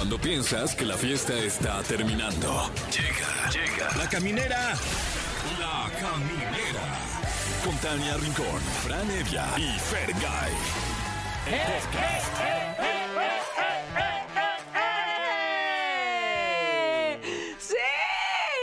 Cuando piensas que la fiesta está terminando. Llega, llega. La caminera. La caminera. Con Tania Rincón, Fran Evia y Fergay. El podcast. ¡Sí!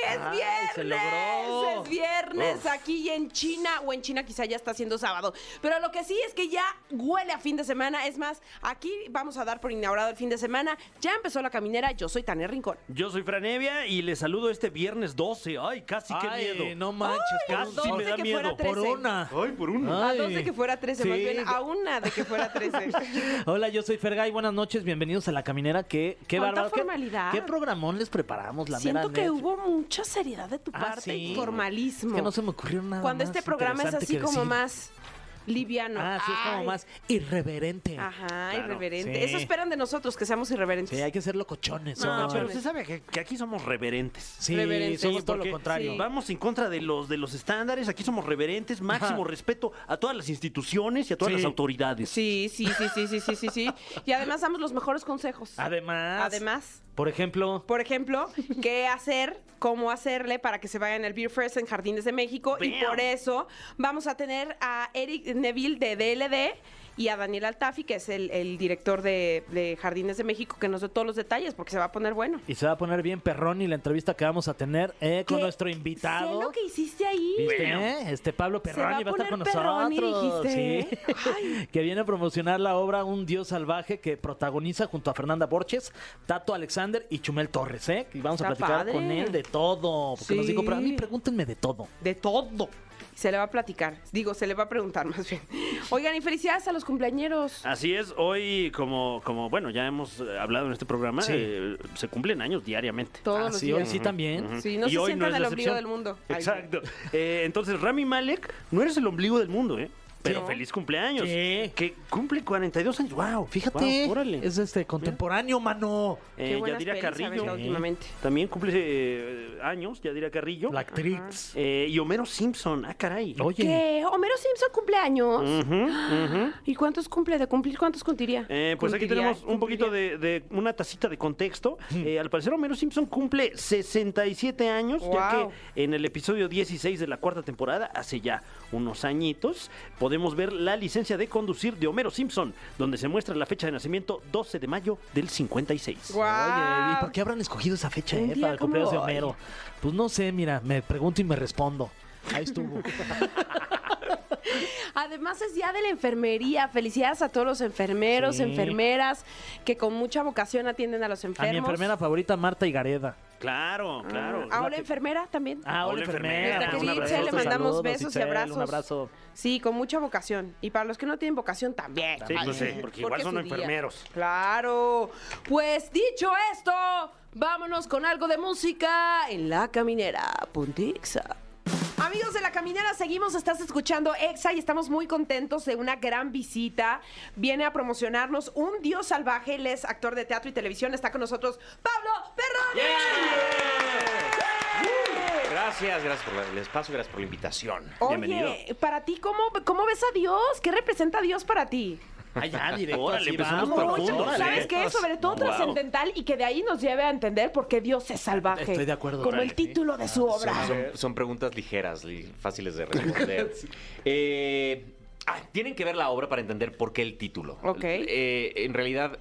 ¡Es Ay, viernes! se logró. Es viernes aquí en China, o en China quizá ya está siendo sábado. Pero lo que sí es que ya huele a fin de semana. Es más, aquí vamos a dar por inaugurado el fin de semana. Ya empezó la caminera. Yo soy Tania Rincón. Yo soy Franevia y les saludo este viernes 12. Ay, casi qué Ay, miedo. no manches, Ay, dos me da que miedo. fuera por 13. una. Ay, por uno. A Ay. dos de que fuera 13, más bien a una de que fuera 13. Hola, yo soy Fergay, buenas noches, bienvenidos a La Caminera. Qué, qué ¿Cuánta bárbaro. ¿Qué- formalidad? ¿Qué, programón les preparamos, la Siento mera que net? hubo mucha seriedad de tu Ah, parte sí. y formalismo. Es que no se me ocurrió nada Cuando más este programa es interesante así que como decir. más liviano. Ah, sí, es como Ay. más irreverente. Ajá, Claro. irreverente. Sí. Eso esperan de nosotros, que seamos irreverentes. Sí, hay que ser locochones. No, ¿no? Pero usted sabe que, que aquí somos reverentes. Sí, Reverentes. somos Sí, todo lo porque- contrario. sí. Vamos en contra de los de los estándares, aquí somos reverentes, máximo Ajá. respeto a todas las instituciones y a todas Sí. las autoridades. Sí, sí, sí, sí, sí, sí, sí, sí. Y además damos los mejores consejos. Además, Además, por ejemplo, por ejemplo, qué hacer, cómo hacerle para que se vayan al Beer Fest en Jardines de México. Y por eso vamos a tener a Eric Neville de DLD y a Daniel Altafi, que es el, el director de, de Jardines de México, que nos dé todos los detalles, porque se va a poner bueno. y se va a poner bien perrón y la entrevista que vamos a tener eh, con ¿Qué? nuestro invitado. Sé lo que hiciste ahí. ¿Viste? eh? Este Pablo va Perroni a va a estar con nosotros. dijiste, Sí. que viene a promocionar la obra Un Dios Salvaje que protagoniza junto a Fernanda Borges, Tato Alexander y Chumel Torres, ¿eh? Y vamos a platicar padre. con él de todo. Porque nos Sí. dijo, pero a mí pregúntenme de todo. De todo. Se le va a platicar. Digo, se le va a preguntar más bien. Oigan, y felicidades a los cumpleañeros. Así es, hoy como, como bueno, ya hemos eh, hablado en este programa, Sí. eh, se cumplen años diariamente. Todos Ah, los sí, hoy días. sí también. Sí, no Y se hoy sientan es el la ombligo excepción. del mundo. Ay, Exacto. Eh, entonces, Rami Malek, no eres el ombligo del mundo, ¿eh? Pero Sí. feliz cumpleaños. Sí. Que cumple 42 años. ¡Wow! Fíjate, Wow, órale. es este contemporáneo, mano. Eh, Yadira Carrillo. últimamente. También cumple eh, años, Yadira Carrillo. La actriz. Eh, y Homero Simpson. Ah, caray. Oye, ¿Qué? ¿Homero Simpson cumpleaños? Ujú, ujú. ¿Y cuántos cumple? ¿De cumplir cuántos cumpliría? Eh, pues aquí tenemos un poquito de, de una tacita de contexto. Eh, al parecer Homero Simpson cumple 67 años, ya que en el episodio 16 de la cuarta temporada, hace ya unos añitos, podemos ver la licencia de conducir de Homero Simpson, donde se muestra la fecha de nacimiento 12 de mayo del 56. Guau. Oye, ¿y por qué habrán escogido esa fecha, eh, para el cumpleaños de. Homero? Pues no sé, mira, me pregunto y me respondo. Ahí estuvo. Además es día de la enfermería. Felicidades a todos los enfermeros, Sí. enfermeras que con mucha vocación atienden a los A enfermos. mi enfermera favorita, Marta Higareda. Claro, claro. A una enfermera también. Ah, Hola, hola, enfermera. enfermera. Nuestra Un querida abrazo, Itzel, le mandamos saludos, besos y Itzel, abrazos. Un abrazo. Sí, con mucha vocación. Y para los que no tienen vocación, también. Sí, pues sí, porque igual es son su día. enfermeros. Claro. Pues dicho esto, vámonos con algo de música en La Caminera. Puntixa. Amigos de La Caminera, seguimos, estás escuchando Exa y estamos muy contentos de una gran visita. Viene a promocionarnos un dios salvaje, él es actor de teatro y televisión, está con nosotros Pablo Perroni. Gracias, gracias por el espacio, gracias por la invitación. Bienvenido. Para ti, ¿cómo, ¿cómo ves a Dios? ¿Qué representa Dios para ti? Ah, ya, directo. Órale, así empezamos profundo, ¿sabes ¿eh? qué? Sobre todo Wow. trascendental y que de ahí nos lleve a entender por qué Dios es salvaje. Estoy de acuerdo, Como el título de su obra. Son, son- son preguntas ligeras, li- fáciles de responder. Eh, ah, tienen que ver la obra para entender por qué el título. Ok. Eh, en realidad,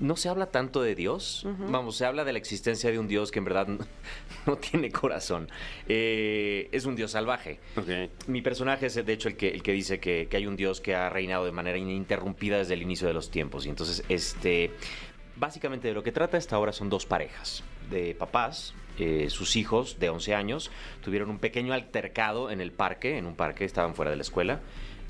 no se habla tanto de Dios. Vamos, se habla de la existencia de un Dios que en verdad no, no tiene corazón. Eh, es un Dios salvaje. Mi personaje es, de hecho, el que, el que dice que, que hay un Dios que ha reinado de manera ininterrumpida desde el inicio de los tiempos. Y entonces, este, básicamente de lo que trata esta obra son dos parejas de papás. eh, sus hijos de 11 años tuvieron un pequeño altercado en el parque, en un parque, estaban fuera de la escuela.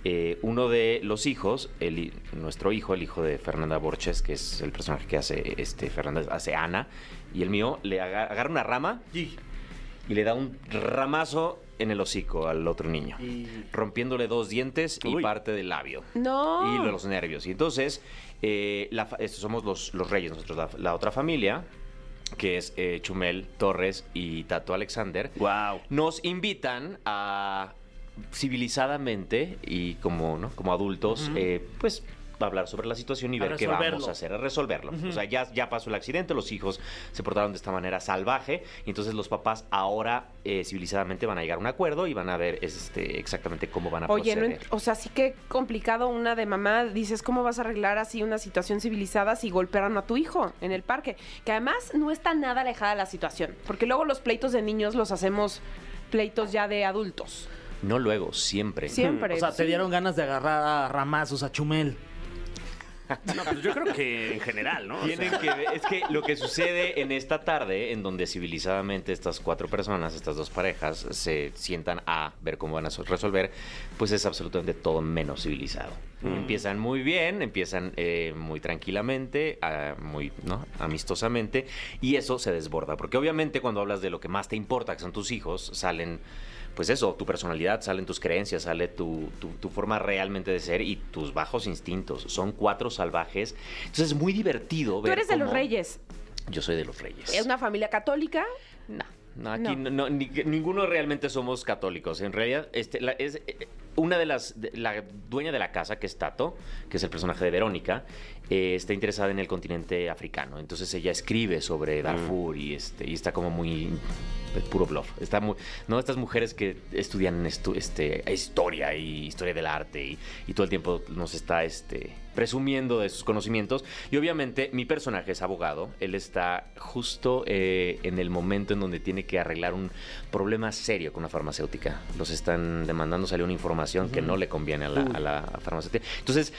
Eh, uno de los hijos, el nuestro hijo, el hijo de Fernanda Borges, que es el personaje que hace este, Fernanda, hace Ana, y el mío, le aga- agarra una rama y le da un ramazo en el hocico al otro niño, rompiéndole dos dientes y parte del labio. No. Y los nervios. Y entonces, eh, la fa- estos somos los, los reyes, nosotros, la, la otra familia, que es eh, Chumel Torres y Tato Alexander, Wow. nos invitan a civilizadamente y como, ¿no? como adultos, eh, pues hablar sobre la situación y A ver qué vamos a hacer, a resolverlo. O sea, ya, ya pasó el accidente, los hijos se portaron de esta manera salvaje, y entonces los papás ahora eh, civilizadamente van a llegar a un acuerdo y van a ver este, exactamente cómo van a Oye, no proceder. ent- o sea, sí que complicado una de mamá. Dices, ¿cómo vas a arreglar así una situación civilizada si golpearon a tu hijo en el parque? Que además no está nada alejada la situación. Porque luego los pleitos de niños los hacemos pleitos ya de adultos. No luego, siempre. Siempre. O sea, te sí. dieron ganas de agarrar a ramazos a Chumel. No, pues yo creo que en general, ¿no? O Tienen sea, que ver- es que lo que sucede en esta tarde, en donde civilizadamente estas cuatro personas, estas dos parejas, se sientan a ver cómo van a so- resolver, pues es absolutamente todo menos civilizado. Empiezan muy bien, empiezan eh, muy tranquilamente, ah, muy ¿no? amistosamente, y eso se desborda, porque obviamente cuando hablas de lo que más te importa, que son tus hijos, salen pues eso, tu personalidad, salen tus creencias, sale tu, tu- tu forma realmente de ser y tus bajos instintos. Son cuatro salvajes. Entonces es muy divertido Tú ver eres de los reyes. Yo soy de los reyes. ¿Es una familia católica? No. No, aquí No. no- no, ni- ninguno realmente somos católicos. En realidad, este, la- es eh, una de las, de- la dueña de la casa, que es Tato, que es el personaje de Verónica, eh, está interesada en el continente africano. Entonces ella escribe sobre Darfur y este y está como muy puro bluff. Está muy, no estas mujeres que estudian estu- este historia y historia del arte y, y todo el tiempo nos está este presumiendo de sus conocimientos. Y obviamente mi personaje es abogado. Él está justo eh, en el momento en donde tiene que arreglar un problema serio con una farmacéutica. Los están demandando, salió una información que no le conviene a la, a la farmacéutica. Entonces,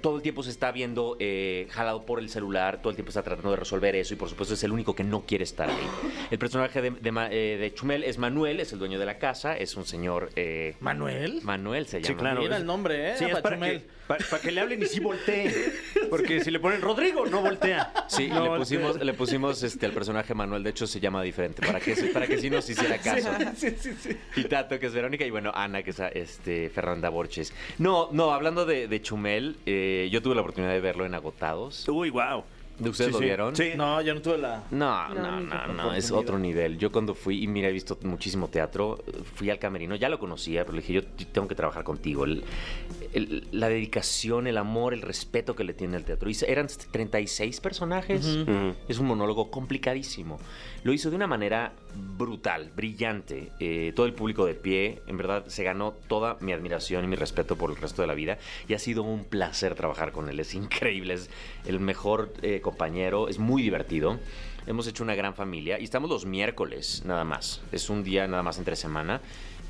todo el tiempo se está viendo eh, jalado por el celular, todo el tiempo está tratando de resolver eso y por supuesto es el único que no quiere estar ahí. El personaje de, eh, de Chumel es Manuel, es el dueño de la casa, es un señor... eh, ¿Manuel? Manuel se llama. Sí, claro. Mira el nombre, ¿eh? Sí, es para Chumel. que, para, que le hablen y sí voltee. Porque si le ponen Rodrigo, no voltea. Sí, No le voltea. pusimos, le pusimos este, al personaje Manuel, de hecho se llama diferente, para que, para que sí nos hiciera caso. Sí, sí, sí. Y Tato, que es Verónica, y bueno, Ana, que es este, Fernanda Borges. No, no, hablando de, de Chumel, eh, yo tuve la oportunidad de verlo en Agotados. Uy, wow. ¿Ustedes Sí, lo sí. vieron? Sí. No, yo no tuve la... No, No, no, no, no, es otro nivel. Yo cuando fui, y mira, he visto muchísimo teatro, fui al camerino, ya lo conocía, pero le dije, yo tengo que trabajar contigo. El- el- la dedicación, el amor, el respeto que le tiene al teatro. Y eran 36 personajes. Ujú. Es un monólogo complicadísimo. Lo hizo de una manera brutal, brillante. Eh, todo el público de pie, en verdad, se ganó toda mi admiración y mi respeto por el resto de la vida. Y ha sido un placer trabajar con él. Es increíble, es el mejor eh, es muy divertido. Hemos hecho una gran familia y estamos los miércoles nada más. Es un día nada más entre semana.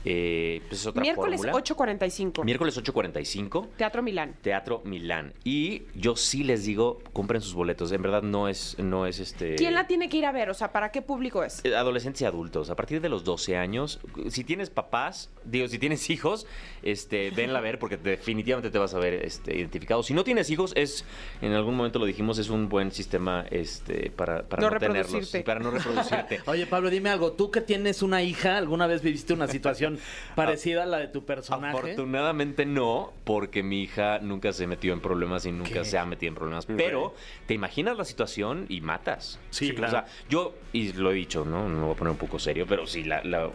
Eh, pues es otra Miércoles fórmula. 8.45. Miércoles 8.45. Teatro Milán. Teatro Milán. Y yo sí les digo, compren sus boletos. En verdad no es, no es este. ¿Quién la tiene que ir a ver? O sea, ¿para qué público es? Eh, Adolescentes y adultos, a partir de los 12 años, si tienes papás, digo, si tienes hijos, este, venla a ver porque definitivamente te vas a ver este, identificado. Si no tienes hijos, es, en algún momento lo dijimos, es un buen sistema este, para, para No no, tenerlos, reproducirte. para no reproducirte. Oye, Pablo, dime algo. Tú que tienes una hija, ¿alguna vez viviste una situación parecida a la de tu personaje? Afortunadamente no, porque mi hija nunca se metió en problemas y nunca ¿Qué? se ha metido en problemas. Pero te imaginas la situación y matas. Sí, claro. O sea, yo, y lo he dicho, ¿no? No me voy a poner un poco serio, pero sí, la, la-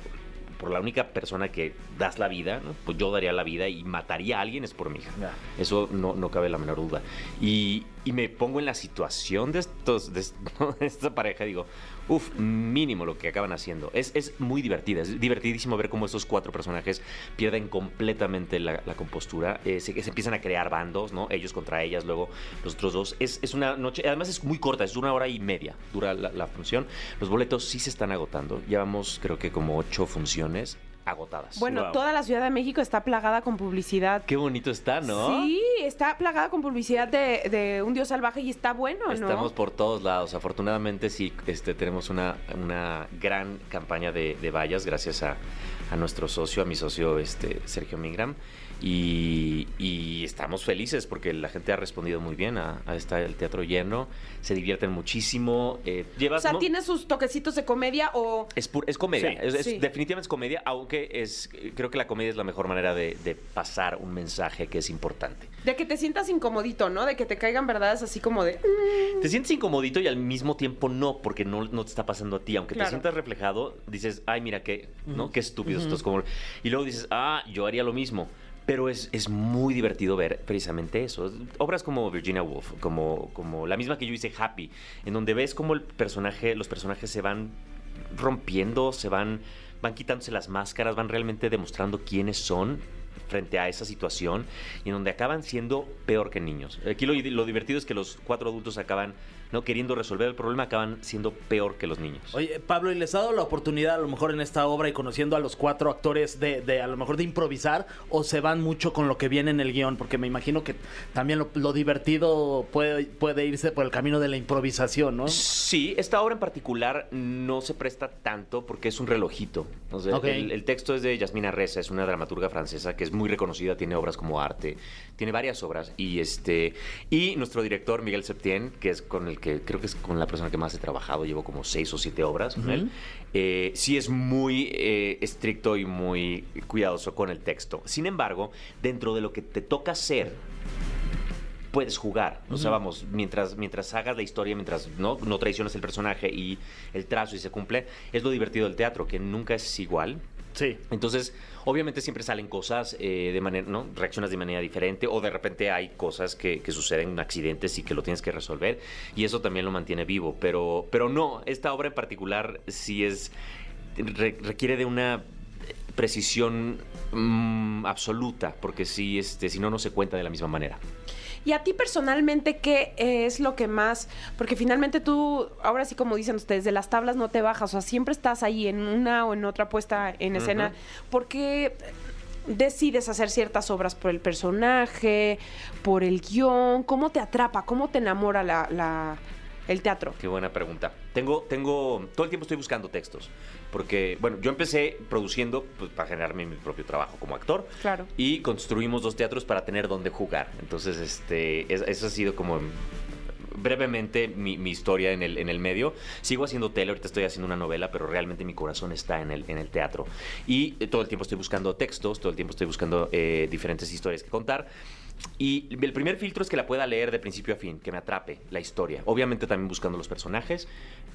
por la única persona que das la vida, ¿no? pues yo daría la vida y mataría a alguien es por mi hija. Ya. Eso no, no cabe la menor duda. Y, y me pongo en la situación de, estos, de, de esta pareja y digo, uff, mínimo lo que acaban haciendo. Es, es muy divertida, es divertidísimo ver cómo estos cuatro personajes pierden completamente la, compostura. Eh, se, se empiezan a crear bandos, ¿no? Ellos contra ellas, luego los otros dos. Es, es una noche, además es muy corta, es una hora y media, dura la, la función. Los boletos sí se están agotando. Llevamos creo que como ocho funciones agotadas. Bueno, Wow. toda la Ciudad de México está plagada con publicidad. Qué bonito está, ¿no? Sí, está plagada con publicidad de, de un dios salvaje y está bueno, ¿no? Estamos por todos lados. Afortunadamente sí este, tenemos una, una gran campaña de, de vallas gracias a, a nuestro socio, a mi socio este, Sergio Mingram. Y, y estamos felices porque la gente ha respondido muy bien a, el teatro lleno. Se divierten muchísimo. eh, O sea, ¿no? tiene sus toquecitos de comedia o... Es, pur- es comedia, Sí. es, definitivamente es comedia, aunque es creo que la comedia es la mejor manera de, de pasar un mensaje que es importante. De que te sientas incomodito, ¿no? De que te caigan verdades así como de... "Mm". Te sientes incomodito y al mismo tiempo no, porque no, no te está pasando a ti. Aunque Claro. te sientas reflejado, dices, ay, mira, qué, ¿no? qué estúpido esto es como... Y luego dices, ah, yo haría lo mismo. Pero es, es muy divertido ver precisamente eso. Obras como Virginia Woolf, como, como la misma que yo hice Happy, en donde ves cómo el personaje, los personajes se van rompiendo, se van, van quitándose las máscaras, van realmente demostrando quiénes son frente a esa situación y en donde acaban siendo peor que niños. Aquí lo, lo divertido es que los cuatro adultos acaban no queriendo resolver el problema, acaban siendo peor que los niños. Oye, Pablo, ¿y les ha dado la oportunidad a lo mejor en esta obra y conociendo a los cuatro actores de, de a lo mejor de improvisar o se van mucho con lo que viene en el guion? Porque me imagino que también lo, lo divertido puede, puede irse por el camino de la improvisación, ¿no? Sí, esta obra en particular no se presta tanto porque es un relojito. O sea, Ok. el, el texto es de Yasmina Reza, es una dramaturga francesa que es muy reconocida, tiene obras como arte, tiene varias obras. Y este y nuestro director, Miguel Septién, que es con el que creo que es con la persona que más he trabajado, llevo como seis o siete obras con él, eh, sí es muy eh, estricto y muy cuidadoso con el texto. Sin embargo, dentro de lo que te toca hacer, puedes jugar. O sea, vamos, mientras, mientras hagas la historia, mientras no, no traicionas el personaje y el trazo y se cumple, es lo divertido del teatro, que nunca es igual. Sí. Entonces, obviamente siempre salen cosas eh, de manera, ¿no? Reaccionas de manera diferente o de repente hay cosas que, que suceden, accidentes y que lo tienes que resolver y eso también lo mantiene vivo. Pero, pero no, esta obra en particular sí es, re- requiere de una precisión mm, absoluta porque sí, este, si no, no se cuenta de la misma manera. Y a ti personalmente, ¿qué es lo que más? Porque finalmente tú, ahora sí como dicen ustedes, de las tablas no te bajas, o sea, siempre estás ahí en una o en otra puesta en escena. ¿Por qué decides hacer ciertas obras por el personaje, por el guion? ¿Cómo te atrapa? ¿Cómo te enamora la, la- el teatro? Qué buena pregunta. Tengo, tengo, todo el tiempo estoy buscando textos. Porque, bueno, yo empecé produciendo pues, para generarme mi propio trabajo como actor. Claro. Y construimos dos teatros para tener donde jugar. Entonces, este, es- eso ha sido como brevemente mi, mi historia en el, en el medio. Sigo haciendo tele, ahorita estoy haciendo una novela, pero realmente mi corazón está en el, en el teatro. Y eh, todo el tiempo estoy buscando textos, todo el tiempo estoy buscando eh, diferentes historias que contar. Y el primer filtro es que la pueda leer de principio a fin, que me atrape la historia. Obviamente también buscando los personajes,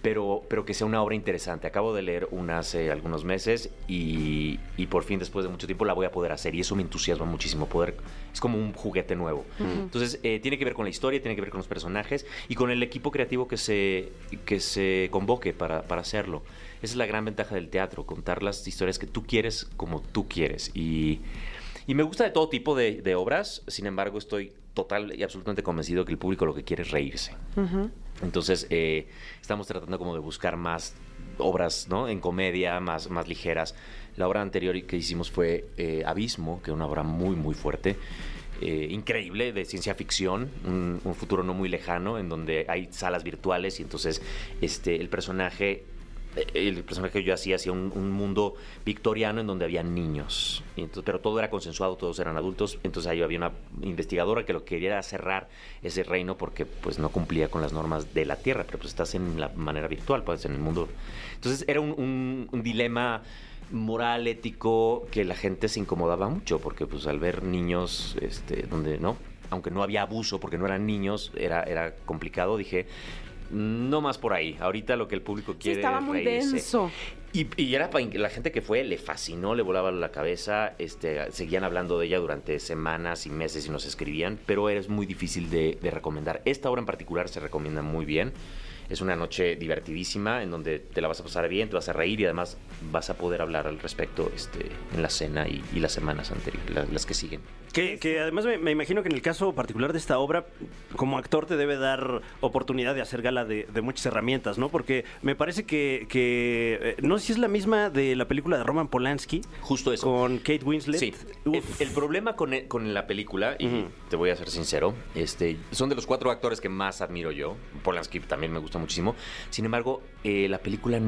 pero, pero que sea una obra interesante. Acabo de leer una hace algunos meses y, y por fin después de mucho tiempo la voy a poder hacer y eso me entusiasma muchísimo. Poder, es como un juguete nuevo. Entonces eh, tiene que ver con la historia, tiene que ver con los personajes y con el equipo creativo que se, que se convoque para, para hacerlo. Esa es la gran ventaja del teatro, contar las historias que tú quieres como tú quieres. Y, y me gusta de todo tipo de, de obras, sin embargo estoy total y absolutamente convencido que el público lo que quiere es reírse. Entonces eh, estamos tratando como de buscar más obras ¿no? en comedia, más, más ligeras. La obra anterior que hicimos fue eh, Abismo, que es una obra muy, muy fuerte. eh, increíble de ciencia ficción, un, un futuro no muy lejano, en donde hay salas virtuales y entonces este, el personaje el personaje que yo hacía hacía un, un mundo victoriano en donde había niños, entonces, pero todo era consensuado, todos eran adultos, entonces había una investigadora que lo que quería era cerrar ese reino porque pues no cumplía con las normas de la Tierra, pero pues estás en la manera virtual, pues en el mundo. Entonces era un, un- un dilema moral, ético, que la gente se incomodaba mucho porque pues al ver niños, este, donde no, aunque no había abuso porque no eran niños, era, era complicado, dije, no más por ahí. Ahorita lo que el público Sí, quiere estaba es muy reírse. denso. Y, y era pa- la gente que fue, le fascinó, le volaba la cabeza, este, seguían hablando de ella durante semanas y meses y nos escribían, pero es muy difícil de, de recomendar. Esta obra en particular se recomienda muy bien. Es una noche divertidísima en donde te la vas a pasar bien, te vas a reír y además vas a poder hablar al respecto este, en la cena y, y las semanas anteriores, las, las que siguen. Que, que además me, me imagino que en el caso particular de esta obra, como actor te debe dar oportunidad de hacer gala de, de muchas herramientas, ¿no? Porque me parece que, que, eh, no sé si es la misma de la película de Roman Polanski. Justo eso. Con Kate Winslet. Sí. El, problema con, e- con la película, y te voy a ser sincero, este, son de los cuatro actores que más admiro yo. Polanski también me gusta muchísimo. Sin embargo, eh, la película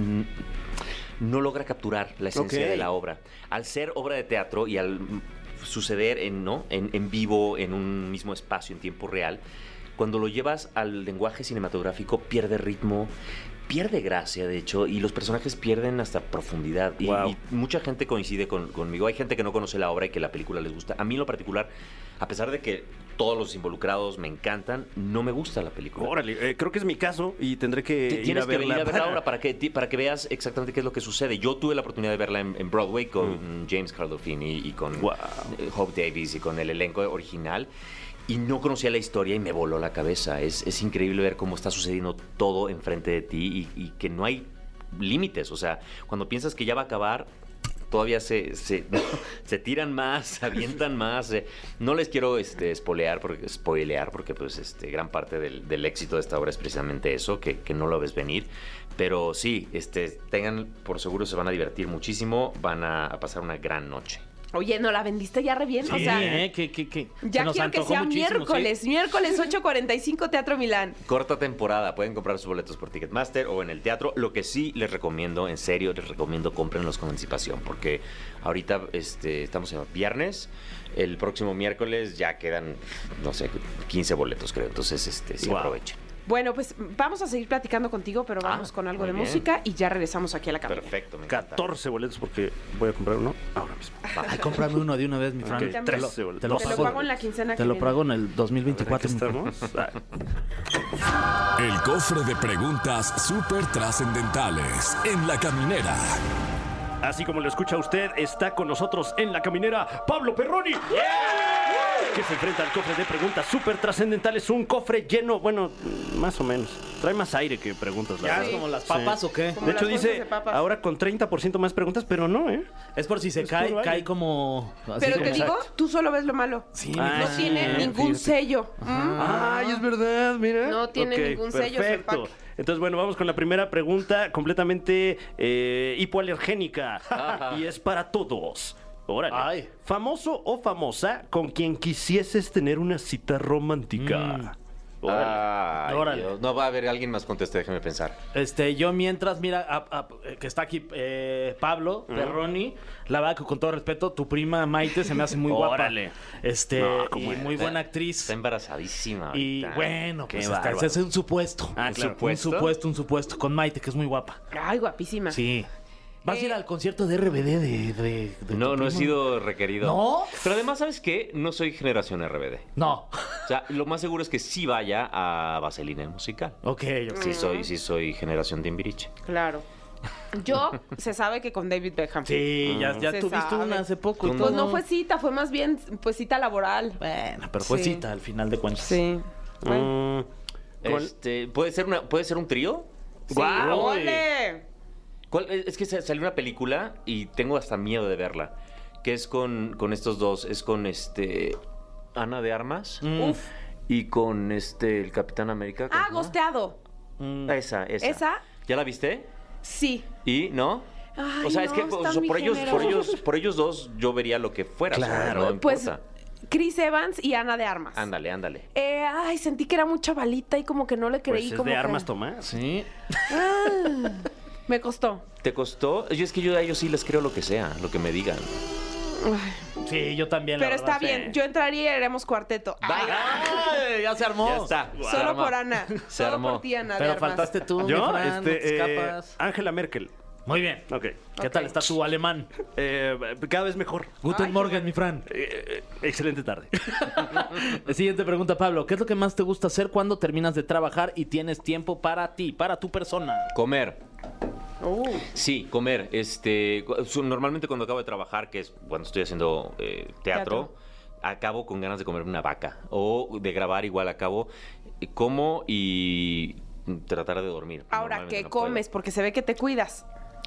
no logra capturar la esencia de la obra. Al ser obra de teatro y al suceder en, ¿no? en, en vivo, en un mismo espacio, en tiempo real, cuando lo llevas al lenguaje cinematográfico pierde ritmo, pierde gracia, de hecho, y los personajes pierden hasta profundidad. Y, Wow. y mucha gente coincide con- conmigo. Hay gente que no conoce la obra y que la película les gusta. A mí en lo particular, a pesar de que todos los involucrados me encantan, no me gusta la película. Órale, eh, creo que es mi caso y tendré que Ti- ir Tienes a que verla. venir a verla ahora para que, para que veas exactamente qué es lo que sucede. Yo tuve la oportunidad de verla en, en Broadway con James Carlofini y con Wow. eh, Hope Davis y con el elenco original. Y no conocía la historia y me voló la cabeza. Es, es increíble ver cómo está sucediendo todo enfrente de ti y, y que no hay límites. O sea, cuando piensas que ya va a acabar, todavía se, se, se tiran más, se avientan más. eh. No les quiero este, spoilear, porque, spoilear, porque pues, este, gran parte del, del éxito de esta obra es precisamente eso, que, que no lo ves venir. Pero sí, este, tengan por seguro se van a divertir muchísimo, van a, a pasar una gran noche. Oye, ¿no la vendiste ya re bien? o Sí, sea, ¿eh? que, que, que ya se nos quiero que sea miércoles. sí. Miércoles 8.45 Teatro Milán. Corta temporada, pueden comprar sus boletos por Ticketmaster o en el teatro. Lo que sí les recomiendo, en serio, les recomiendo cómprenlos con anticipación, porque ahorita este, estamos en viernes, el próximo miércoles ya quedan, no sé, 15 boletos creo, entonces este, sí Wow. aprovechen. Bueno, pues vamos a seguir platicando contigo, pero vamos Ah, con algo de bien. música y ya regresamos aquí a la cabina. Perfecto, me encanta. 14 boletos porque voy a comprar uno ahora mismo. Ay, cómprame uno de una vez, mi Fran. Ok, Te lo- 13 boletos. te lo Te lo pago. en la quincena Te que lo viene. pago en el 2024. Aquí mi Fran. estamos. Ah, El cofre de preguntas súper trascendentales en la caminera. Así como lo escucha usted, está con nosotros en la caminera Pablo Perroni. Que se enfrenta al cofre de preguntas súper trascendentales. Un cofre lleno, bueno, más o menos. Trae más aire que preguntas. la ¿Ya es verdad. como las papas Sí. o qué? Como De hecho, dice de papas. ahora con 30% más preguntas, pero no, ¿eh? Es por si se Es cae, cae como. así Pero como- te digo, tú solo ves lo malo. Sí, Ah, No tiene Fran, ningún fíjate. sello. ¿Mm? Ay, es verdad, mira. No tiene ningún sello Perfecto. Entonces, bueno, vamos con la primera pregunta completamente eh, hipoalergénica. y es para todos. Órale. Ay. ¿Famoso o famosa con quien quisieses tener una cita romántica? Mm. Órale. Ay, Órale. Dios. No va a haber alguien más conteste, déjeme pensar. Este, yo mientras, mira, a- a- que está aquí eh, Pablo Perroni, la verdad que con todo respeto, tu prima Maite se me hace muy guapa. Órale. Este, No, ¿cómo y es? muy buena actriz. Está embarazadísima. Y ahorita. bueno, Qué pues ese es un supuesto. Ah, un, claro. supuesto. un supuesto, un supuesto, con Maite, que es muy guapa. Ay, guapísima. Sí. ¿Vas a ir Eh, al concierto de RBD de, de- de No, tu no he sido requerido. ¿No? Pero además, ¿sabes qué? No soy generación RBD. No. O sea, lo más seguro es que sí vaya a Vaselina el musical. Ok, ok. Sí soy, sí soy generación de Imbiriche. Claro. Yo, se sabe que con David Beckham. Sí, ya, ya Se tuviste sabe. una hace poco. y Pues Pues todo. no fue cita, fue más bien pues cita laboral. Bueno, pero fue Sí. cita al final de cuentas. Sí. Bueno. Mm, ¿cuál- Este, ¿puede, ser una, ¿Puede ser un trío? Sí, ¡Guau! ¡ole! ¿Cuál- Es que sa- salió una película y tengo hasta miedo de verla. Que es con, con estos dos. Es con este. Ana de Armas. Mm. Uf. Y con este. El Capitán América. ¿cómo Ah, gosteado. Mm. Esa, esa. ¿Esa? ¿Ya la viste? Sí. ¿Y no? Ay, o sea, es que o sea, por ellos, por ellos, por ellos dos, yo vería lo que fuera. o sea, Claro, no Pues importa. Chris Evans y Ana de Armas. Ándale, ándale. Eh, ay, sentí que era mucha balita y como que no le Pues creí. es como de que- armas Tomás. Sí. Ah, me costó. ¿Te costó? Yo es que yo a ellos sí les creo lo que sea, lo que me digan. Ay, Sí, yo también. la Pero está verdad, sí. bien. Yo entraría y haremos cuarteto. Ay, ¡Ay, ya se armó. Ya está. Solo por Ana. Se Solo armó. por ti, Ana Pero faltaste tú, mi Yo, Fran, no te este, eh. Angela Merkel. Muy bien. Ok. ¿Qué tal está tu alemán? Eh, cada vez mejor. Guten Ay, Morgen, bueno. mi Fran. Eh, eh, excelente tarde. Siguiente pregunta, Pablo. ¿Qué es lo que más te gusta hacer cuando terminas de trabajar y tienes tiempo para ti, para tu persona? Comer. Uh, Sí, comer. Este, normalmente cuando acabo de trabajar, que es cuando estoy haciendo eh, teatro, acabo con ganas de comerme una vaca o de grabar igual acabo eh, como y tratar de dormir. ahora, ¿qué no puedo. comes? Porque se ve que te cuidas.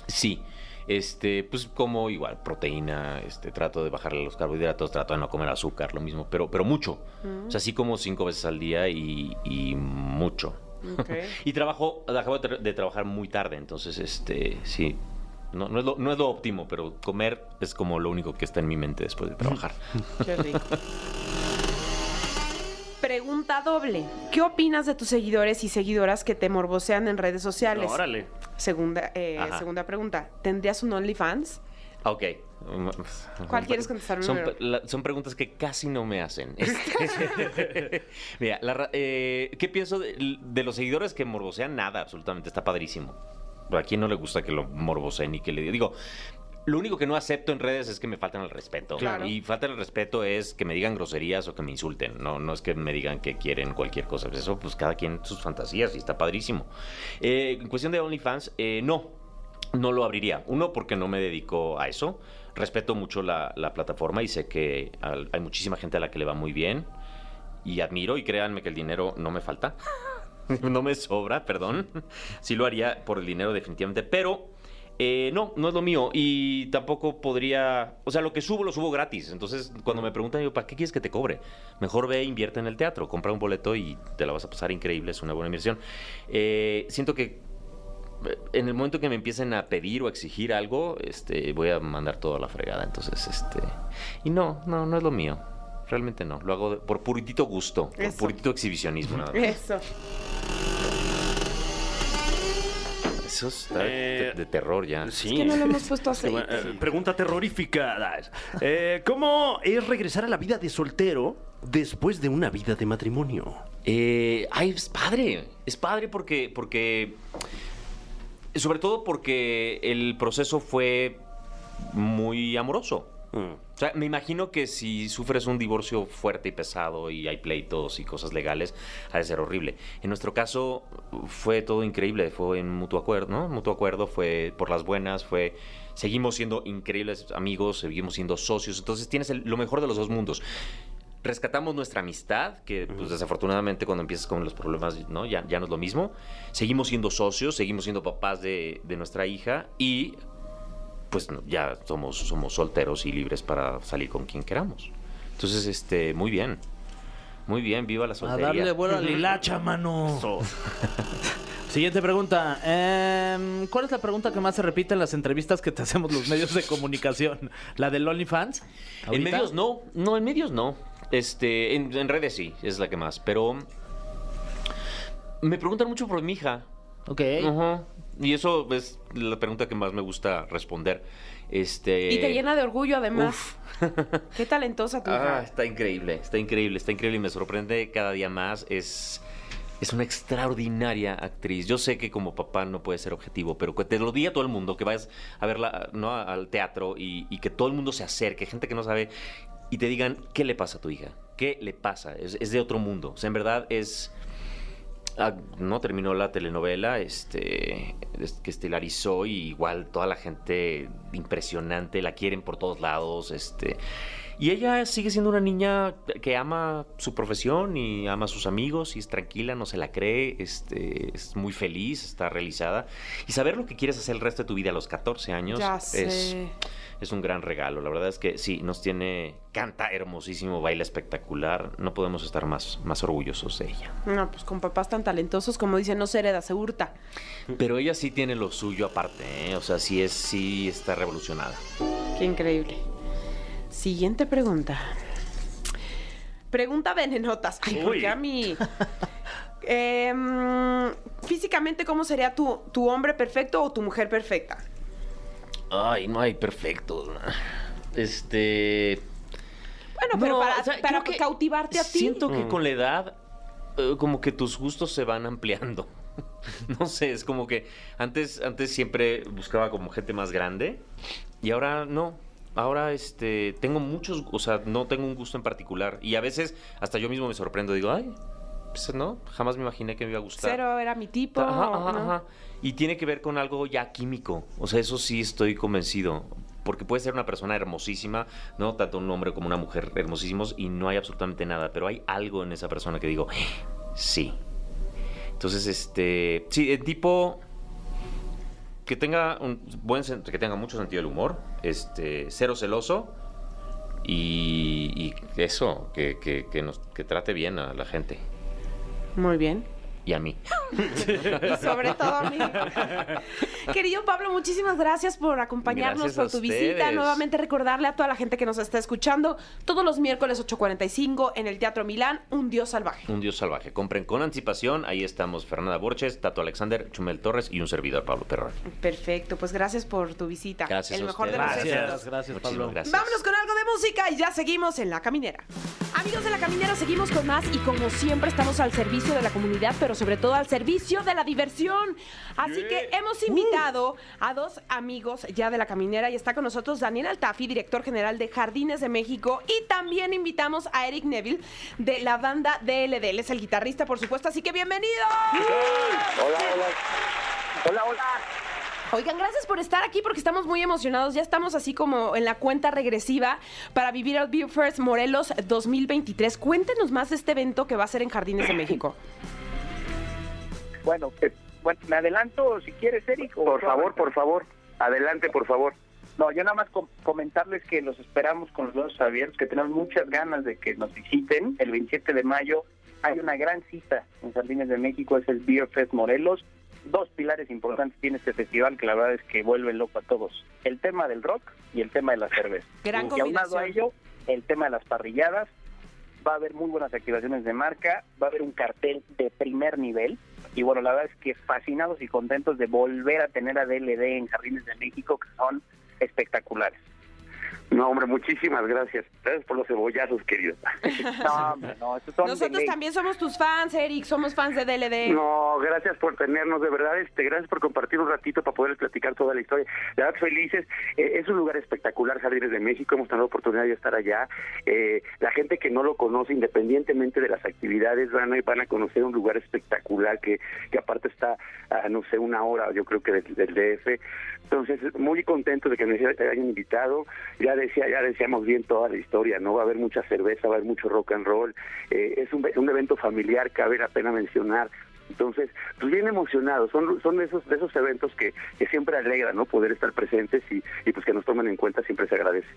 Sí. Este, pues como igual, proteína, este, trato de bajarle los carbohidratos, trato de no comer azúcar, lo mismo, pero, pero mucho. O sea, sí como cinco veces al día y, y mucho. Y trabajo, acabo de, tra- de trabajar muy tarde, entonces, este, sí. No, no, es lo, no es lo óptimo, pero comer es como lo único que está en mi mente después de trabajar. Qué rico. Pregunta doble. ¿Qué opinas de tus seguidores y seguidoras que te morbosean en redes sociales? Órale. Segunda, eh, segunda pregunta. ¿Tendrías un OnlyFans? Ok. ¿Cuál quieres contestar son, la- son preguntas que casi no me hacen. Mira, la eh, ¿qué pienso de, de los seguidores que morbosean? Nada, absolutamente, está padrísimo. ¿A quién no le gusta que lo morboseen y que le digo? Lo único que no acepto en redes es que me faltan el respeto. Claro. Y falta el respeto es que me digan groserías o que me insulten. No, no es que me digan que quieren cualquier cosa. Eso, pues cada quien sus fantasías y está padrísimo. Eh, en cuestión de OnlyFans, eh, no. No lo abriría. Uno, porque no me dedico a eso. Respeto mucho la, la plataforma y sé que hay muchísima gente a la que le va muy bien. Y admiro y créanme que el dinero no me falta. no me sobra, perdón. Sí lo haría por el dinero definitivamente. Pero eh, no, no es lo mío. Y tampoco podría... O sea, lo que subo lo subo gratis. Entonces, cuando me preguntan, yo, ¿para qué quieres que te cobre? Mejor ve invierte en el teatro. Compra un boleto y te la vas a pasar increíble. Es una buena inversión. Eh, siento que en el momento que me empiecen a pedir o a exigir algo, este, voy a mandar todo a la fregada. Entonces, este. Y no, no, no es lo mío. Realmente no. Lo hago por puritito gusto, por puritito exhibicionismo. Nada más. Eso. Eso está de, Eh, de terror ya. Sí. Es que no lo hemos puesto Sí, así. bueno, eh, pregunta terrorífica. Eh, ¿Cómo es regresar a la vida de soltero después de una vida de matrimonio? Eh, ay, es padre. Es padre porque, porque. Sobre todo porque el proceso fue muy amoroso. Mm. O sea, me imagino que si sufres un divorcio fuerte y pesado y hay pleitos y cosas legales, ha de ser horrible. En nuestro caso fue todo increíble, fue en mutuo acuerdo, ¿no? Mutuo acuerdo, fue por las buenas, fue... Seguimos siendo increíbles amigos, seguimos siendo socios, entonces tienes el- lo mejor de los dos mundos. Rescatamos nuestra amistad, que pues, desafortunadamente cuando empiezas con los problemas ¿no? ya, ya no es lo mismo. Seguimos siendo socios, seguimos siendo papás de, de nuestra hija y pues no, ya somos, somos solteros y libres para salir con quien queramos. Entonces, este, muy bien. Muy bien, viva la A soltería. darle vuelo a la hilacha, mano. Siguiente pregunta. Em, ¿Cuál es la pregunta que más se repite en las entrevistas que te hacemos los medios de comunicación? ¿La del OnlyFans? En medios no, no, en medios no. Este, en, en redes sí, es la que más. Pero me preguntan mucho por mi hija. Ok. Ajá. Y eso es la pregunta que más me gusta responder. Este. Y te llena de orgullo, además. Uf. Qué talentosa tu Ah, hija. está increíble, está increíble, está increíble y me sorprende cada día más. Es, es una extraordinaria actriz. Yo sé que como papá no puede ser objetivo, pero que te lo diga todo el mundo, que vayas a verla ¿no? al teatro y, y que todo el mundo se acerque, gente que no sabe, y te digan, ¿qué le pasa a tu hija? ¿Qué le pasa? Es, es de otro mundo. O sea, en verdad es... Ah, no terminó la telenovela este es- que estelarizó y igual toda la gente impresionante la quieren por todos lados este y ella sigue siendo una niña que ama su profesión y ama a sus amigos y es tranquila no se la cree este es muy feliz está realizada y saber lo que quieres hacer el resto de tu vida a los 14 años Ya es es un gran regalo. La verdad es que sí, nos tiene, canta hermosísimo, baila espectacular. No podemos estar más, más orgullosos de ella. No, pues con papás tan talentosos como dicen, no se hereda, se hurta. Pero ella sí tiene lo suyo aparte, ¿eh? O sea, sí es, sí está revolucionada. Qué increíble. Siguiente pregunta. Pregunta venenotas. Ay, ¿por Uy. qué a mí? Em, físicamente, ¿cómo sería tu, tu hombre perfecto o tu mujer perfecta? Ay, no hay perfecto. Este. Bueno, pero No, para, o sea, para creo que cautivarte a ti. Siento que Mm. con la edad, eh, como que tus gustos se van ampliando. no sé, es como que antes, antes siempre buscaba como gente más grande y ahora no. Ahora este tengo muchos, o sea, no tengo un gusto en particular y a veces hasta yo mismo me sorprendo, digo, ay, pues no, jamás me imaginé que me iba a gustar. Cero era mi tipo. Ajá, ajá, ¿no? ajá. Y tiene que ver con algo ya químico. O sea, eso sí estoy convencido. Porque puede ser una persona hermosísima, ¿no? Tanto un hombre como una mujer hermosísimos y no hay absolutamente nada. Pero hay algo en esa persona que digo, sí. Entonces, este. Sí, el tipo. Que tenga un buen que tenga mucho sentido del humor. Este. Cero celoso. Y, y eso, que, que, que nos, que trate bien a la gente. Muy bien. Y a mí. Y sobre todo a mí. Querido Pablo, muchísimas gracias por acompañarnos, Gracias por a tu visita. Nuevamente recordarle a toda la gente que nos está escuchando todos los miércoles 8.45 en el Teatro Milán, Un Dios Salvaje. Un dios salvaje. Compren con anticipación. Ahí estamos Fernanda Borges, Tato Alexander, Chumel Torres y un servidor Pablo Perrón. Perfecto, pues gracias por tu visita. Gracias El a mejor de los Gracias, éxitos. gracias, Muchísimas Pablo. gracias. Vámonos con algo de música y ya seguimos en La Caminera. Amigos de La Caminera, seguimos con más y como siempre estamos al servicio de la comunidad, pero sobre todo al servicio de la diversión. Así que hemos invitado a dos amigos ya de La Caminera y está con nosotros Daniel Altafi, director general de Jardines de México y también invitamos a Eric Neville de la banda DLD. Él es el guitarrista, por supuesto, así que bienvenido. Hola, hola. Hola, hola. Oigan, gracias por estar aquí porque estamos muy emocionados. Ya estamos así como en la cuenta regresiva para vivir el Beer First Morelos 2023. Cuéntenos más de este evento que va a ser en Jardines de México. Bueno, bueno, me adelanto si quieres, Eric. Por favor, por favor. Adelante, por favor. No, yo nada más com- comentarles que los esperamos con los brazos abiertos, que tenemos muchas ganas de que nos visiten. El 27 de mayo hay una gran cita en Jardines de México, es el Beer Fest Morelos. Dos pilares importantes tiene este festival que la verdad es que vuelve loco a todos. El tema del rock y el tema de la cerveza. Gran y aunado a ello, el tema de las parrilladas. Va a haber muy buenas activaciones de marca, va a haber un cartel de primer nivel. Y bueno, la verdad es que fascinados y contentos de volver a tener a DLD en Jardines de México, que son espectaculares. No, hombre, muchísimas gracias. Gracias por los cebollazos, querido. No, hombre, no, estos son Nosotros también somos tus fans, Eric. Somos fans de DLD. No, gracias por tenernos, de verdad, este, gracias por compartir un ratito para poder platicar toda la historia. De verdad, felices. Eh, es un lugar espectacular, Jardines de México, hemos tenido la oportunidad de estar allá. Eh, la gente que no lo conoce, independientemente de las actividades, van a, van a conocer un lugar espectacular que, que aparte está, a, no sé, una hora, yo creo que del, del DF. Entonces, muy contento de que me hayan invitado. Ya decía, ya decíamos bien toda la historia, ¿no? Va a haber mucha cerveza, va a haber mucho rock and roll. Eh, es un, un evento familiar, cabe la pena mencionar. Entonces, pues bien emocionados, son, son de esos, de esos eventos que, que siempre alegran, ¿no? Poder estar presentes y, y pues que nos tomen en cuenta siempre se agradece.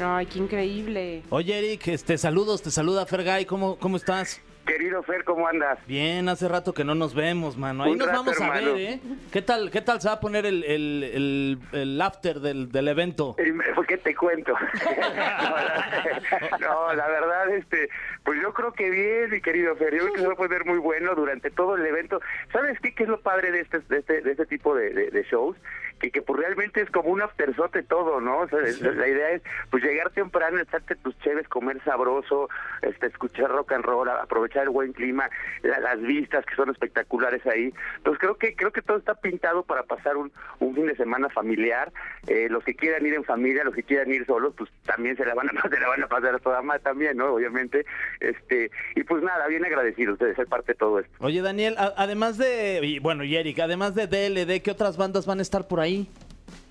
Ay, qué increíble. Oye, Eric, este, saludos, te saluda Fergay, ¿cómo, cómo estás? Querido Fer, ¿cómo andas? Bien, hace rato que no nos vemos, mano. Ahí Un nos rato, vamos a hermano. ver, ¿eh? ¿Qué tal, qué tal se va a poner el, el, el, el after del, del evento? Eh, ¿Por qué te cuento? no, la, no, la verdad, este, pues yo creo que bien, mi querido Fer. Yo creo que se va a poner muy bueno durante todo el evento. ¿Sabes qué, qué es lo padre de este, de este, de este tipo de, de- de shows? Que, que pues realmente es como un afterzote todo, ¿no? O sea, es- La idea es pues llegar temprano, echarte tus cheves, comer sabroso, este, escuchar rock and roll, aprovechar el buen clima, la- las vistas que son espectaculares ahí. Entonces creo que creo que todo está pintado para pasar un, un fin de semana familiar. Eh, los que quieran ir en familia, los que quieran ir solos, pues también se la van a se la van a pasar a toda más también, ¿no? Obviamente. Este y pues nada, bien agradecidos de ser parte de todo esto. Oye, Daniel, a- además de, y bueno, y Eric, además de DLD, ¿qué otras bandas van a estar por ahí?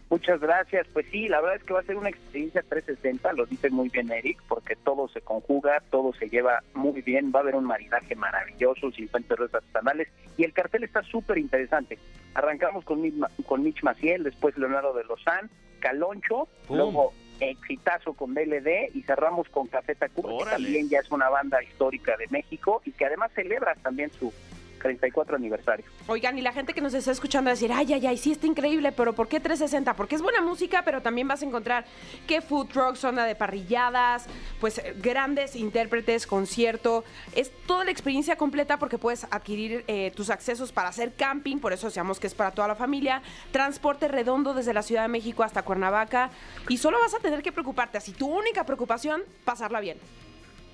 Muchas gracias. Pues sí, la verdad es que va a ser una experiencia 360, lo dice muy bien Eric, porque todo se conjuga, todo se lleva muy bien, va a haber un maridaje maravilloso, 50 cervezas artesanales y el cartel está súper interesante. Arrancamos con, con Mitch Maciel, después Leonardo de Lozán, Caloncho, ¡Pum! luego exitazo con DLD y cerramos con Café Tacuba, que también ya es una banda histórica de México y que además celebra también su 34 aniversario. Oigan, y la gente que nos está escuchando a decir, ay, ay, ay, sí está increíble, pero ¿por qué 360? Porque es buena música, pero también vas a encontrar que food truck, zona de parrilladas, pues eh, grandes intérpretes, concierto. Es toda la experiencia completa porque puedes adquirir eh, tus accesos para hacer camping, por eso decíamos que es para toda la familia, transporte redondo desde la Ciudad de México hasta Cuernavaca, y solo vas a tener que preocuparte, así tu única preocupación, pasarla bien.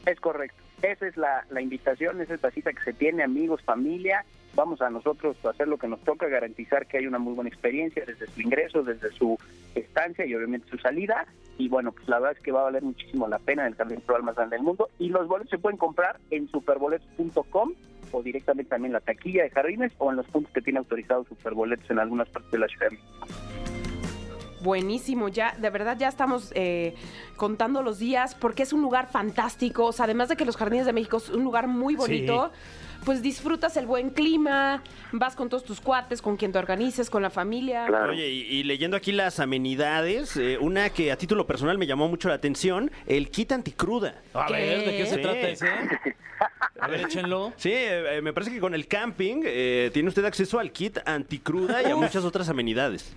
Es correcto. Esa es la, la invitación, esa es la cita que se tiene, amigos, familia. Vamos a nosotros a hacer lo que nos toca, garantizar que hay una muy buena experiencia desde su ingreso, desde su estancia y obviamente su salida. Y bueno, pues la verdad es que va a valer muchísimo la pena en el Jardín Floral más grande del mundo. Y los boletos se pueden comprar en superboletos.com o directamente también en la taquilla de Jardines o en los puntos que tiene autorizados Superboletos en algunas partes de la ciudad. de México. Buenísimo, ya, de verdad ya estamos eh, contando los días porque es un lugar fantástico. O sea, además de que los Jardines de México es un lugar muy bonito, pues disfrutas el buen clima, vas con todos tus cuates, con quien te organices, con la familia. Claro. Oye, y, y leyendo aquí las amenidades, eh, una que a título personal me llamó mucho la atención, el kit anticruda. A ver, ¿de qué se Sí. trata ese? A ver, échenlo. Sí, eh, me parece que con el camping eh, tiene usted acceso al kit anticruda y a muchas otras amenidades.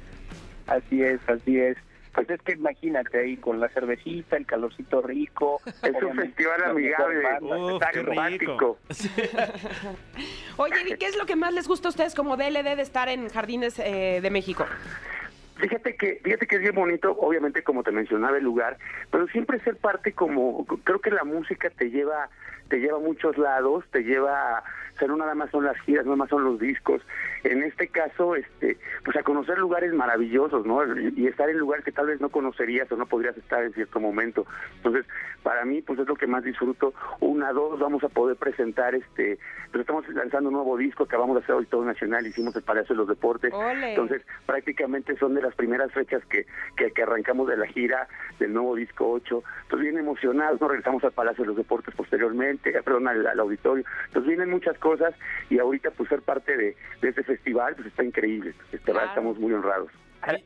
Así es, así es. Pues es que imagínate ahí con la cervecita, el calorcito rico. Es un festival amigable. Uf, Está rico. romántico. Oye, ¿y qué es lo que más les gusta a ustedes como DLD de estar en Jardines eh, de México? Fíjate que, fíjate que es bien bonito, obviamente como te mencionaba el lugar, pero siempre ser parte como, creo que la música te lleva, te lleva a muchos lados, te lleva, a, o sea, no nada más son las giras, no nada más son los discos. En este caso, este, pues a conocer lugares maravillosos, ¿no? Y, estar en lugares que tal vez no conocerías o no podrías estar en cierto momento. Entonces, para mí, pues es lo que más disfruto. Una, dos, vamos a poder presentar, este, pero estamos lanzando un nuevo disco, acabamos de hacer Auditorio Nacional, hicimos el Palacio de los Deportes. Ole. Entonces, prácticamente son de las primeras fechas que, que, que arrancamos de la gira del nuevo disco 8. Entonces, bien emocionados, nos regresamos al Palacio de los Deportes posteriormente, perdón, al, al auditorio. Entonces, vienen muchas cosas y ahorita, pues, ser parte de, de este festival, pues, está increíble. Este, Claro. Estamos muy honrados.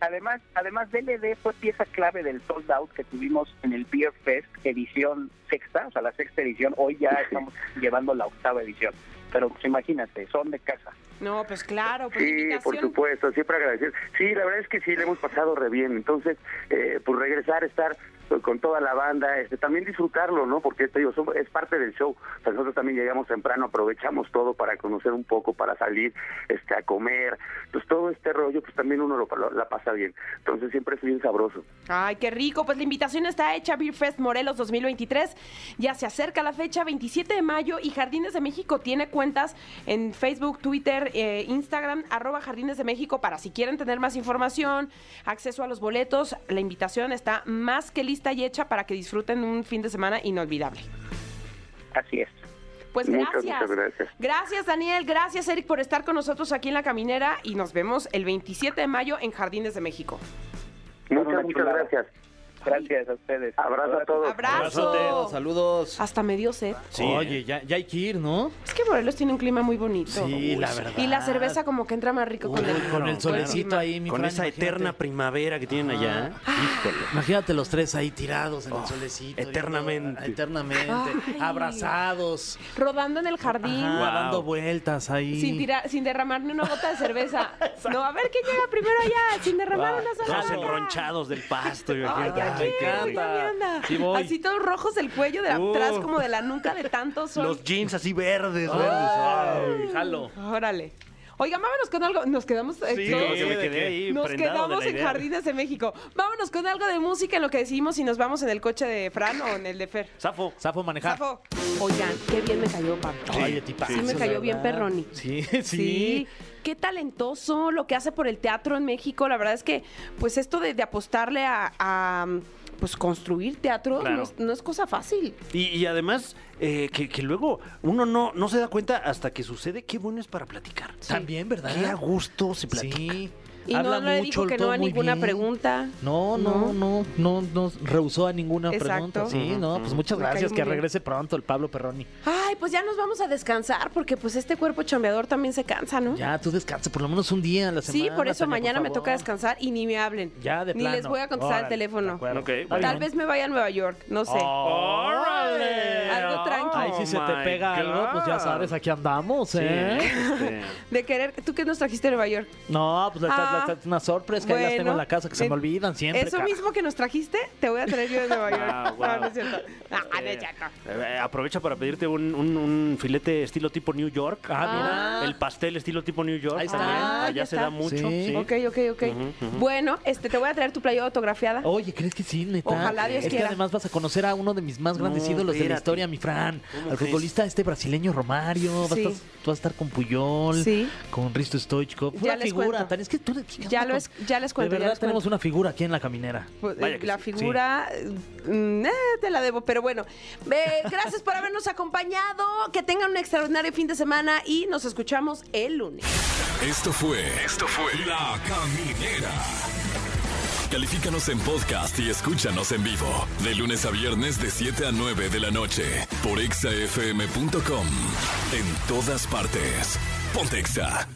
Además, además DLD fue pieza clave del sold out que tuvimos en el Beer Fest edición sexta, o sea, la sexta edición. Hoy ya estamos llevando la octava edición. Pero pues imagínate, son de casa. No, pues claro, pues Sí, por invitación. supuesto, siempre agradecer. Sí, la verdad es que sí, le hemos pasado re bien. Entonces, eh, pues regresar, estar con toda la banda, este, también disfrutarlo, ¿no? Porque te digo, es parte del show. Nosotros también llegamos temprano, aprovechamos todo para conocer un poco, para salir este, a comer. Pues todo este rollo, pues también uno lo, lo- la pasa bien. Entonces, siempre es bien sabroso. Ay, qué rico. Pues la invitación está hecha, Beer Fest Morelos 2023. Ya se acerca la fecha, 27 de mayo, y Jardines de México tiene cuentas en Facebook, Twitter, eh, Instagram, arroba Jardines de México, para si quieren tener más información, acceso a los boletos. La invitación está más que lista y hecha para que disfruten un fin de semana inolvidable. Así es. Pues Muchas, gracias. muchas gracias. Gracias, Daniel. Gracias, Eric, por estar con nosotros aquí en La Caminera. Y nos vemos el 27 de mayo en Jardines de México. Muchas, muchas gracias. Gracias a ustedes. Abrazo a todos. Abrazo. Saludos. Hasta me dio sed. Sí. Oye, ya, ya hay que ir, ¿no? Es que Morelos tiene un clima muy bonito. Sí, la verdad. Y la cerveza como que entra más rico con el, con el solecito ahí, mi Con Fran, esa imagínate. eterna primavera que tienen allá. Híjole. Imagínate los tres ahí tirados en el solecito. eternamente. eternamente. Ay. Abrazados. Rodando en el jardín. Ajá, Wow. dando vueltas ahí. Sin, tirar, sin derramar ni una gota de cerveza. no, a ver quién llega primero allá, sin derramar Wow. una sola Todos enronchados del pasto. Ay, imagínate. Aquí, me encanta. mira, mira, anda. Sí voy. Así todos rojos del cuello, de atrás Uh. como de la nuca de tanto sol. Los jeans así verdes, verdes. Ay, jalo. Órale. Oigan, vámonos con algo. Nos quedamos. eh, Sí, como que me ¿de quedé ahí Nos quedamos en idea. Jardines de México. Vámonos con algo de música en lo que decidimos si nos vamos en el coche de Fran o en el de Fer. Zafo. Zafo manejar. Zafo. Oigan, qué bien me cayó, Pablo. Oye, tipazo, Sí me cayó bien. Perroni. Sí, sí. Qué talentoso lo que hace por el teatro en México. La verdad es que, pues, esto de, de apostarle a, a, pues, construir teatro Claro. no, es, no es cosa fácil. Y, y además, eh, que, que luego uno no, no se da cuenta hasta que sucede qué bueno es para platicar. También, ¿verdad? Qué a gusto se platica. Sí. Y Habla no le mucho, dijo que no a ninguna bien. pregunta. No, no, no, no, no, rehusó a ninguna Exacto. pregunta. Sí, no, pues muchas gracias, que regrese pronto el Pablo Perroni. Ay, pues ya nos vamos a descansar porque pues este cuerpo chambeador también se cansa, ¿no? Ya, tú descansa por lo menos un día a la semana. sí, por eso Tania, mañana me toca descansar y ni me hablen. Ya, de Ni plano. les voy a contestar el Órale, teléfono. de acuerdo. Ok, Está bueno. Tal bien. vez me vaya a Nueva York, no sé. ¡Órale! Algo tranqui. Ay, si se Oh te my pega algo, pues ya God. sabes, aquí andamos, Sí, ¿eh? este, De querer, ¿tú qué nos trajiste de Nueva York? No, pues Ah, es una sorpresa que ahí las tengo bueno. en la casa que se me En- olvidan siempre. Eso cara. mismo que nos trajiste, te voy a traer yo de Nueva York. Ah, wow. No, no es cierto. Ah, no es cierto. eh, aprovecha para pedirte un, un- un filete estilo tipo New York. Ah, mira. El pastel estilo tipo New York. Ahí está. también. Ah, Allá se está. da mucho. Sí. sí. Ok, ok, ok. Bueno, este, te voy a traer tu playera autografiada. Oye, ¿crees que sí, neta? Ojalá Dios Es que quiera. además vas a conocer a uno de mis más grandes No, ídolos de la historia, mi Fran. ¿Cómo Al crees? futbolista este brasileño Romario. Vas a Sí. estar- tú vas a estar con Puyol, Sí. con Risto Stoichkov. Una figura. Tania, Es que tú Ya lo es- ya les cuento, De verdad tenemos cuento. una figura aquí en la caminera. Pues, Vaya la sí. figura, mm, eh, te la debo, pero bueno. Eh, gracias por habernos acompañado. Que tengan un extraordinario fin de semana y nos escuchamos el lunes. Esto fue. Esto fue. La Caminera. Califícanos en podcast y escúchanos en vivo. De lunes a viernes de 7 a 9 de la noche. Por exafm.com. En todas partes. Pontexa.